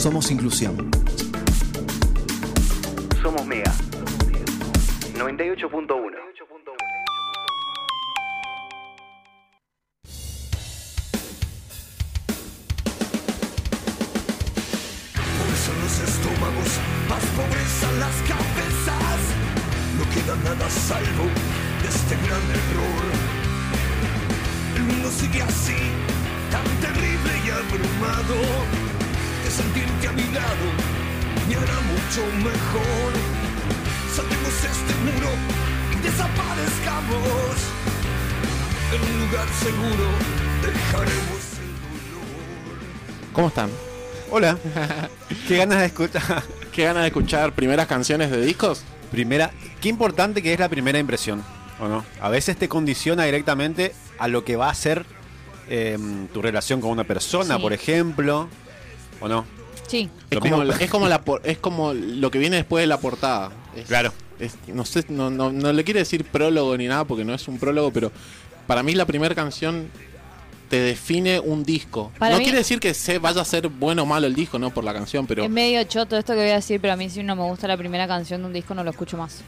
Somos inclusión. Somos Mega. 98.1. Son los estómagos, más pobreza las cabezas. No queda nada a salvo de este gran error. El mundo sigue así, tan terrible y abrumado. Que sentirte a mi lado me hará mucho mejor. Saltemos este muro y desaparezcamos. En un lugar seguro dejaremos el dolor. ¿Cómo están? Hola. Qué ganas de escuchar. ¿Qué ganas de escuchar primeras canciones de discos? Primera, qué importante que es la primera impresión, ¿o no? A veces te condiciona directamente a lo que va a ser eh, tu relación con una persona, Sí. por ejemplo, ¿o no? Sí. Es como, es, como la, por- es como lo que viene después de la portada. Es- Claro. es- no sé, no, no, no le quiere decir prólogo ni nada porque no es un prólogo, pero para mí la primera canción te define un disco. Para no mí- quiere decir que se vaya a ser bueno o malo el disco, no por la canción, pero Es medio choto esto que voy a decir, pero a mí si no me gusta la primera canción de un disco no lo escucho más.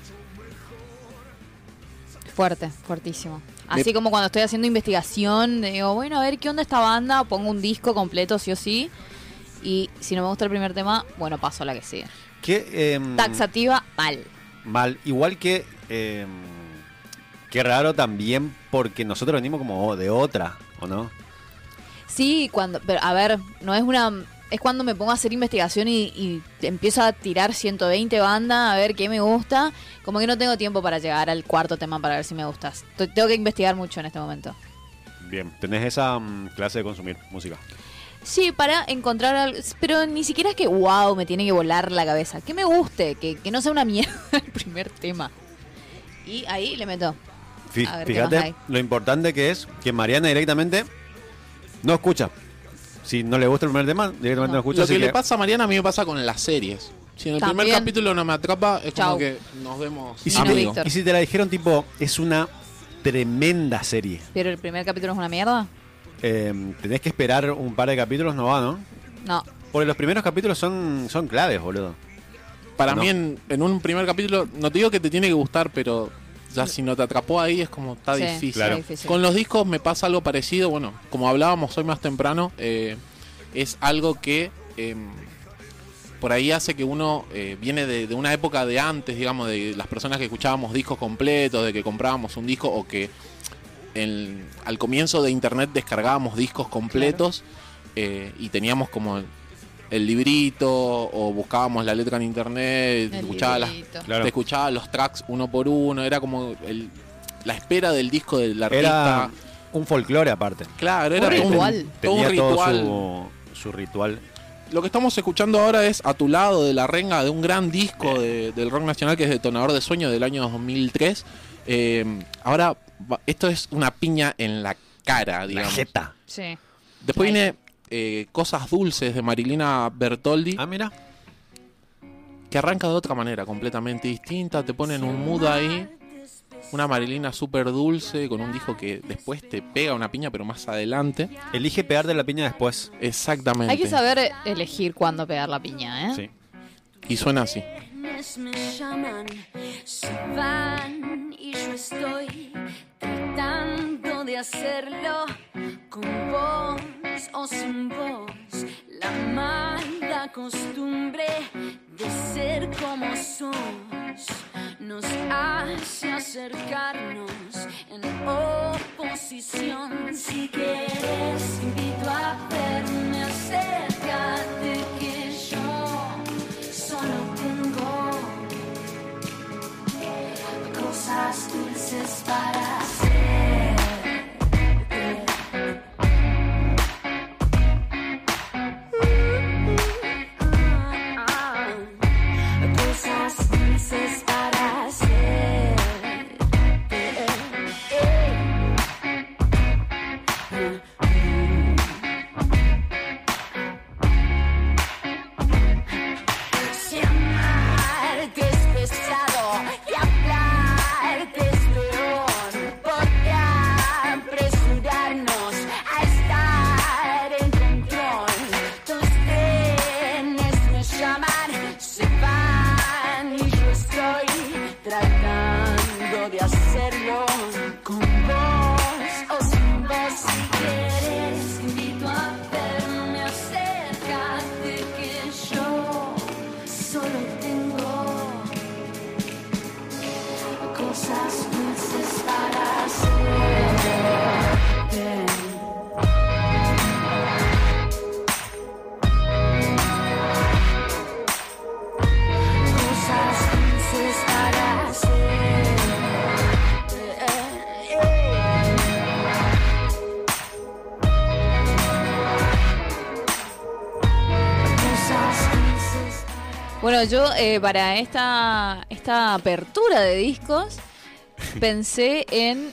Fuerte, fuertísimo. Así como cuando estoy haciendo investigación, digo, bueno, a ver qué onda esta banda, pongo un disco completo sí o sí. Y si no me gusta el primer tema, bueno, paso a la que sigue. Qué em, Taxativa, mal. mal. Igual que. em, qué raro también porque nosotros venimos como de otra, ¿o no? Sí, cuando, pero a ver, no es una, es cuando me pongo a hacer investigación y, y empiezo a tirar 120 bandas a ver qué me gusta, como que no tengo tiempo para llegar al cuarto tema para ver si me gustas. Te- Tengo que investigar mucho en este momento. Bien, tenés esa mm, clase de consumir música. Sí, para encontrar algo, pero ni siquiera es que wow, me tiene que volar la cabeza, que me guste, que, que no sea una mierda el primer tema. Y ahí le meto. Fí- A ver, ¿qué más fíjate hay? lo importante que es que Mariana directamente no escucha. Si no le gusta el primer tema, directamente no, No. escucha. lo que le pasa a Mariana a mí me pasa con las series. Si en el primer capítulo no me atrapa, es Chau. como que nos vemos. Y si, no, te, y si te la dijeron tipo, es una tremenda serie. Pero el primer capítulo es una mierda. Eh, tenés que esperar un par de capítulos, no va, ¿no? No. Porque los primeros capítulos son, son claves, boludo. Para No. mí en, en un primer capítulo, no te digo que te tiene que gustar, pero ya si no te atrapó ahí es como está Sí, difícil. Claro. difícil. Con los discos me pasa algo parecido, bueno, como hablábamos hoy más temprano, eh, es algo que eh, por ahí hace que uno eh, viene de, de una época de antes, digamos, de las personas que escuchábamos discos completos, de que comprábamos un disco o que en- al comienzo de internet descargábamos discos completos eh, y teníamos como el, el librito o buscábamos la letra en internet, escuchaba las. Claro. te escuchaba los tracks uno por uno, era como el- la espera del disco del artista. Era un folclore aparte. Claro, era Un todo un, ritual. todo un Tenía ritual. todo su, su ritual. Lo que estamos escuchando ahora es A tu lado de la renga de un gran disco de- del rock nacional que es Detonador de Sueño del año 2003. Eh, ahora, esto es una piña en la cara, La digamos. jeta. Sí. Después Ay. viene eh, Cosas Dulces de Marilina Bertoldi, Ah, mira. que arranca de otra manera, completamente distinta. Te ponen un mood ahí. Una Marilina súper dulce, con un disco que después te pega una piña, pero más adelante. Elige pegarte la piña después. Exactamente. Hay que saber elegir cuándo pegar la piña, ¿eh? Sí. Y suena así. Me llaman se van y yo estoy tratando de hacerlo con vos o sin vos. La mala costumbre de ser como sos nos hace acercarnos en oposición. Si quieres, invito a verme, cosas dulces para hacer. Cosas dulces eh, para esta, esta apertura de discos pensé en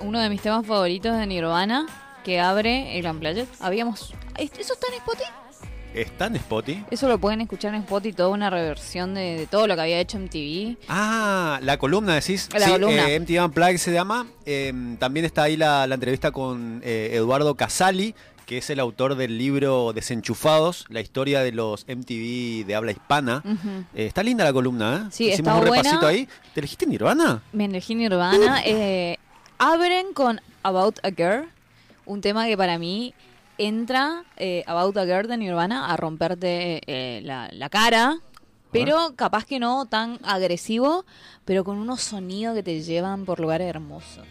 uno de mis temas favoritos de Nirvana que abre el Unplugged. Habíamos... ¿Eso está en Spotify? ¿Está en Spotify? Eso lo pueden escuchar en Spotify, toda una reversión de, de todo lo que había hecho MTV. Ah, la columna decís. La sí, columna. eh, MTV Unplugged se llama. Eh, también está ahí la, la entrevista con eh, Eduardo Casali, que es el autor del libro Desenchufados, la historia de los MTV de habla hispana. Eh, está linda la columna, ¿eh? Sí, Hicimos está un buena. repasito ahí. ¿Te elegiste Nirvana? Me elegí Nirvana. eh, abren con About a Girl, un tema que para mí entra eh, About a Girl de Nirvana a romperte eh, la, la cara, pero capaz que no tan agresivo, pero con unos sonidos que te llevan por lugares hermosos.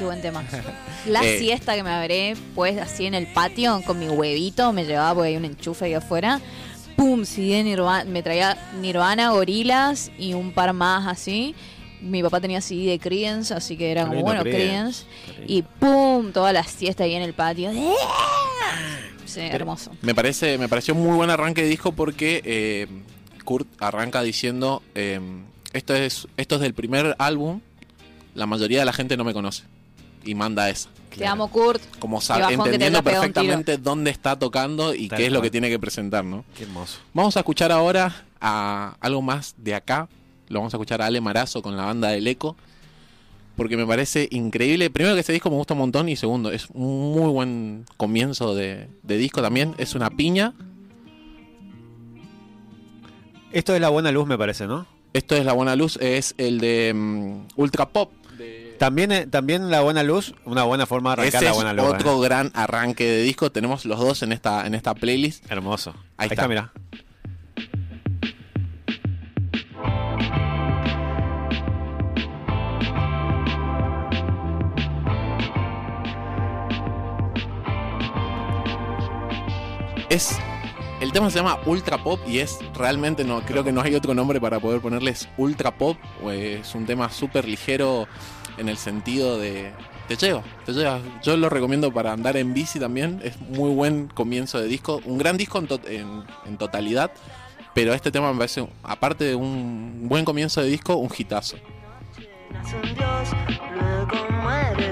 Qué buen tema. La Eh. siesta que me habré pues así en el patio con mi huevito, me llevaba porque hay un enchufe ahí afuera. Pum, de Nirvana, me traía Nirvana, Gorilas y un par más así. Mi papá tenía CD de Creedence, así que era como, bueno, Creedence. Y pum, toda la siesta ahí en el patio. Sí, hermoso. Me parece, me pareció muy buen arranque de disco porque eh, Kurt arranca diciendo eh, esto es, esto es del primer álbum, la mayoría de la gente no me conoce. Y manda esa. Te amo, Kurt. Como sabe, entendiendo perfectamente dónde está tocando y Tal qué es lo que tiene que presentar, ¿no? Qué hermoso. Vamos a escuchar ahora a algo más de acá. Lo vamos a escuchar a Ale Marazo con la banda del Eco. Porque me parece increíble. Primero que este disco me gusta un montón. Y segundo, es un muy buen comienzo de, de disco también. Es una piña. Esto es la buena luz, me parece, ¿no? Esto es La Buena Luz. Es el de mm, Ultra Pop. También, eh, también la buena luz, una buena forma de arrancar Ese la buena luz. otro ¿eh? gran arranque de disco. Tenemos los dos en esta, en esta playlist. Hermoso. Ahí está. mira. Es. El tema se llama Ultra Pop y es realmente no creo que no hay otro nombre para poder ponerles Ultra Pop. o Es un tema súper ligero en el sentido de te lleva, te lleva. Yo lo recomiendo para andar en bici también. Es muy buen comienzo de disco, un gran disco en, to- en- en totalidad. Pero este tema me parece, aparte de un buen comienzo de disco, un hitazo. Nace un dios, luego muere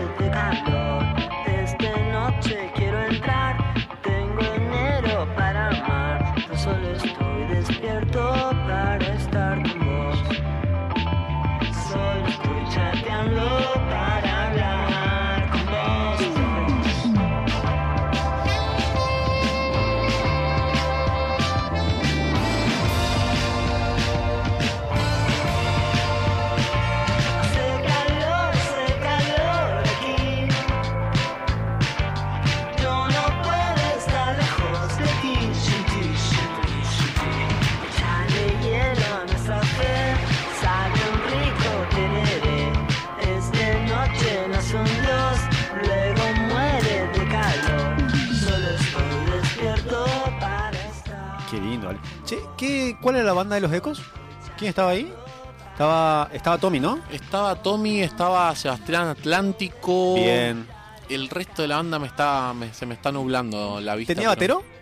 banda de los ecos? ¿Quién estaba ahí? Estaba, estaba Tommy, ¿no? Estaba Tommy, estaba Sebastián Atlántico. Bien. El resto de la banda me está, me- se me está nublando la vista. ¿Tenía pero- batero?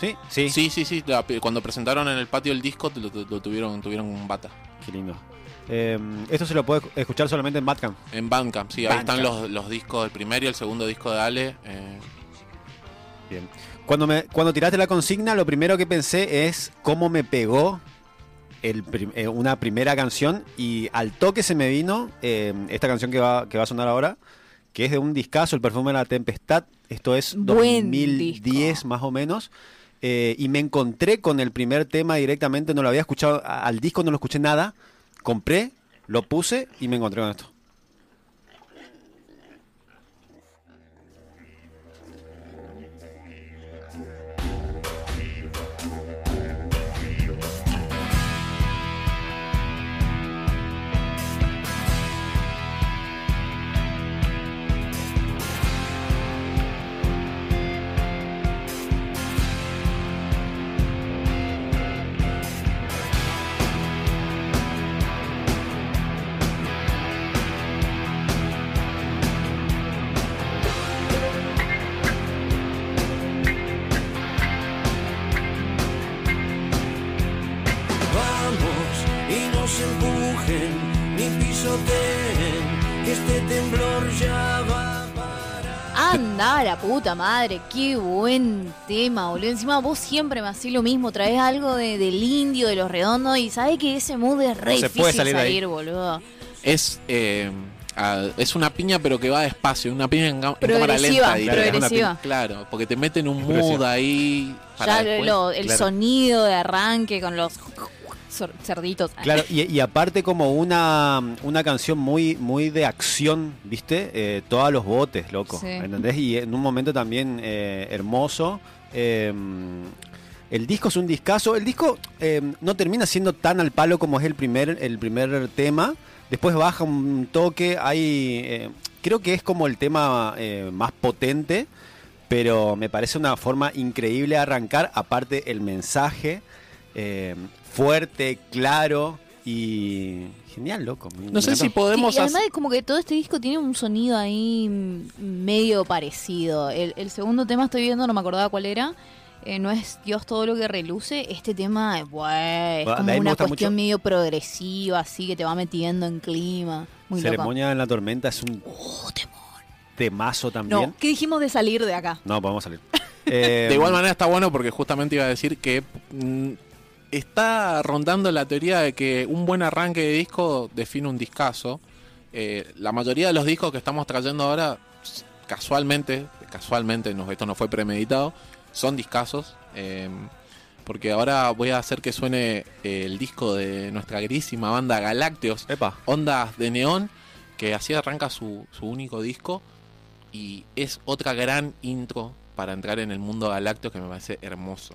Sí, sí. Sí, sí, sí. la- cuando presentaron en el patio el disco lo, lo- lo tuvieron, tuvieron un bata. Qué lindo. Eh, esto se lo puede escuchar solamente en Madcam. En Bandcamp, sí, ahí están Bandcamp. los, los discos, el primero y el segundo disco de Ale. eh, Bien. Cuando, me, cuando tiraste la consigna, lo primero que pensé es cómo me pegó el prim- eh, una primera canción y al toque se me vino eh, esta canción que va, que va a sonar ahora, que es de un discazo, El perfume de la tempestad. Esto es Buen 2010 disco. más o menos. eh, y me encontré con el primer tema directamente, no lo había escuchado, al disco no lo escuché nada. Compré, lo puse y me encontré con esto. Este temblor ya va para. Anda, la puta madre, qué buen tema, boludo. Encima vos siempre me hacés lo mismo, traes algo de, del indio, de los redondos, y sabés que ese mood es re No se difícil puede salir salir, boludo. es, eh, es una piña, pero que va despacio, una piña en, en cámara lenta. progresiva. Claro, porque te meten un mood ahí. Para Ya después. lo- el claro. sonido de arranque con los cerditos. Claro, y, y aparte como una, una canción muy, muy de acción, ¿viste? Eh, todos los botes, loco. Sí. ¿Entendés? Y en un momento también eh, hermoso. Eh, el disco es un discazo. El disco eh, no termina siendo tan al palo como es el primer, el primer tema. Después baja un toque. Hay, eh, creo que es como el tema eh, más potente. Pero me parece una forma increíble de arrancar. Aparte el mensaje. Eh, fuerte, claro y genial, loco. No sé si podemos Sí, y además hacer- como que todo este disco tiene un sonido ahí medio parecido. El, el segundo tema estoy viendo, no me acordaba cuál era. Eh, no es Dios todo lo que reluce. Este tema es, bueh, es como una cuestión mucho. medio progresiva, así que te va metiendo en clima. Muy loco. Ceremonia en la tormenta es un Oh, temor. temazo también. No, ¿qué dijimos de salir de acá? No, podemos salir. Eh, De igual manera está bueno porque justamente iba a decir que mm, está rondando la teoría de que un buen arranque de disco define un discazo. Eh, la mayoría de los discos que estamos trayendo ahora, casualmente, casualmente, no, esto no fue premeditado, son discazos. eh, porque ahora voy a hacer que suene eh, el disco de nuestra queridísima banda Galácteos, Epa. Ondas de Neón, que así arranca su, su único disco y es otra gran intro para entrar en el mundo galáctico que me parece hermoso.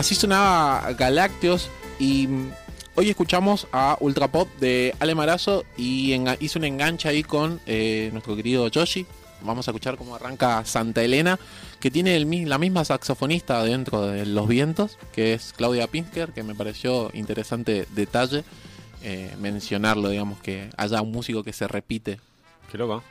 Así sonaba Galácteos y hoy escuchamos a Ultra Pop de Ale Marazo y hizo un enganche ahí con eh, nuestro querido Yoshi. Vamos a escuchar cómo arranca Santa Elena, que tiene la misma saxofonista dentro de Los Vientos, que es Claudia Pinsker, que me pareció interesante detalle. eh, mencionarlo, digamos, que haya un músico que se repite. Qué loco.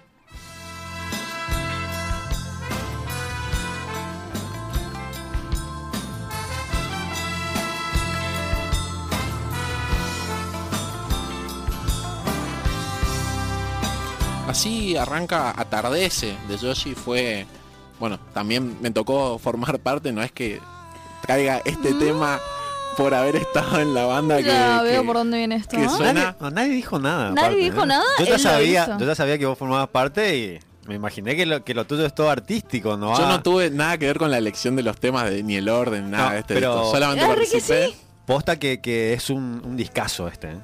Así arranca Atardece de Yoshi. Fue. Bueno, también me tocó formar parte. No es que traiga este tema por haber estado en la banda que. Ya veo que- por dónde viene esto. que ¿no? suena- Nadie, no, nadie dijo nada. Nadie dijo nada, Yo ya, sabía, yo ya sabía que vos formabas parte y me imaginé que lo, que lo tuyo es todo artístico, ¿no? Yo Ah, no tuve nada que ver con la elección de los temas, de, ni el orden, nada No, de este. pero-. Solamente Ah, participé. sí. Posta que, que es un, un discazo este, ¿eh?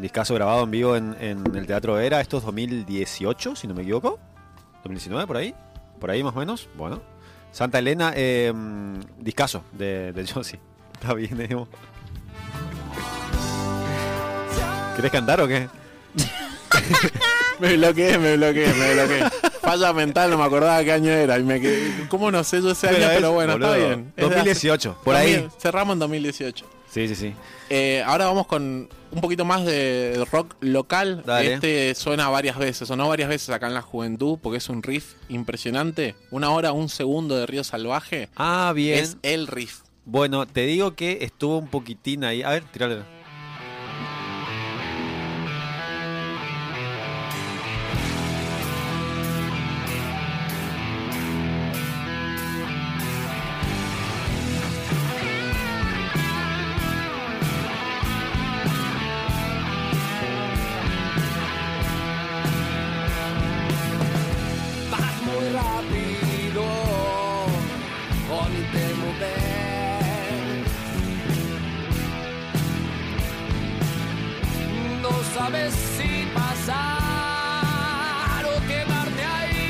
Un discazo grabado en vivo en, en el Teatro Vera. Esto es 2018, si no me equivoco. 2019, por ahí. Por ahí más o menos. Bueno. Santa Elena, eh, discazo de, de Josie. Está bien, Emo. ¿Querés cantar o qué? Me bloqueé, me bloqueé, me bloqueé. Falla mental, no me acordaba qué año era. Y me quedé, ¿Cómo no sé yo ese año? es, Pero bueno, boludo, está bien. Es de hace- 2018, por ahí. 2000, Cerramos en 2018. Sí, sí, sí. Eh, ahora vamos con un poquito más de rock local. Dale. Este suena varias veces, sonó varias veces acá en la juventud porque es un riff impresionante. Una hora, un segundo de Río Salvaje. Ah, bien. Es el riff. Bueno, te digo que estuvo un poquitín ahí. A ver, tirale. Sabes si pasar o quedarte ahí.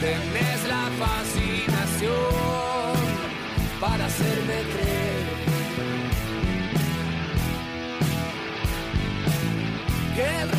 Tenés la fascinación para hacerme creer. que el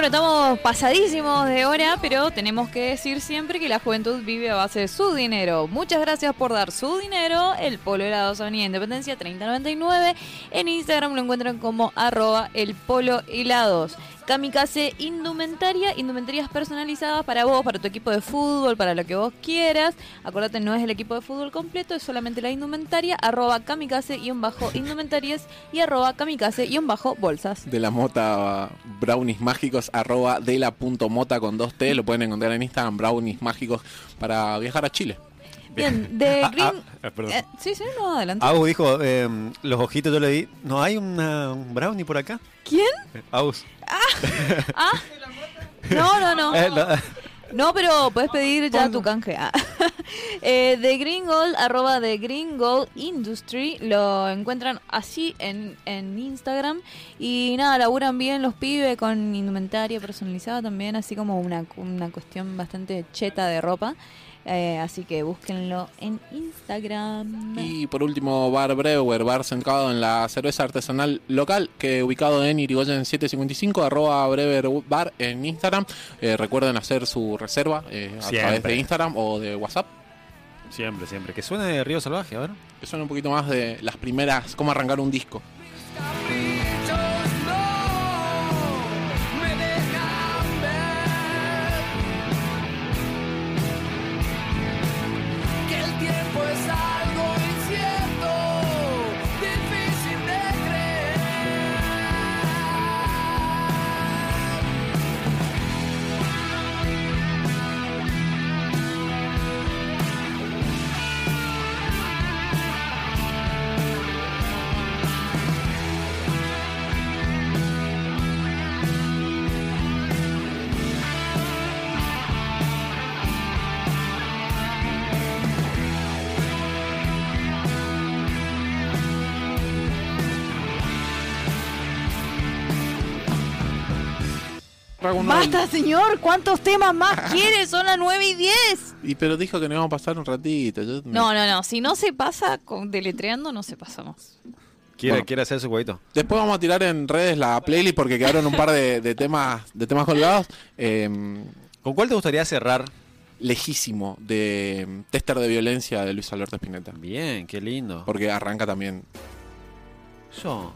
Bueno, estamos pasadísimos de hora, pero tenemos que decir siempre que la juventud vive a base de su dinero. Muchas gracias por dar su dinero. El Polo Helados Avenida Independencia 3099. En Instagram lo encuentran como arroba el Polo Helados. Kamikaze Indumentaria, indumentarias personalizadas para vos, para tu equipo de fútbol, para lo que vos quieras. Acordate, no es el equipo de fútbol completo, es solamente la indumentaria. Arroba kamikaze-indumentarias y arroba kamikaze-bolsas. De la mota brownies mágicos arroba de la punto mota con 2T. Lo pueden encontrar en Instagram, brownies mágicos para viajar a Chile. Bien, de Ah, Green. ah, eh, perdón. Eh, sí, sí, no, adelante. Agus dijo, eh, los ojitos yo le di. ¿No hay una- un brownie por acá? ¿Quién? Eh, Agus. Ah. No, no, no. Eh, no. No, pero puedes pedir ya tu canje. Ah. eh, de Green Gold, arroba de Green Gold Industry. Lo encuentran así en, en Instagram. Y nada, laburan bien los pibes con indumentaria personalizada también, así como una, una cuestión bastante cheta de ropa. Eh, así que búsquenlo en Instagram. Y por último, Bar Brewer, bar centrado en la cerveza artesanal local, que ubicado en Irigoyen 755, arroba Brewer Bar en Instagram. Eh, recuerden hacer su reserva eh, a Siempre. través de Instagram o de WhatsApp. Siempre, siempre. Que suene de Río Salvaje, a ver. Que suena un poquito más de las primeras, cómo arrancar un disco. ¡Basta, señor! ¿Cuántos temas más quieres? Son las 9 y 10. Y pero dijo que nos íbamos a pasar un ratito. yo me- No, no, no. Si no se pasa con deletreando, no se pasa más. Quiere, Bueno. quiere hacer su huevito. Después vamos a tirar en redes la playlist porque quedaron un par de, de temas de temas colgados. Eh, ¿Con cuál te gustaría cerrar? lejísimo de mm, Tester de Violencia de Luis Alberto Spinetta. Bien, qué lindo. Porque arranca también. Yo,